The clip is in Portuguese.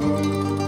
Música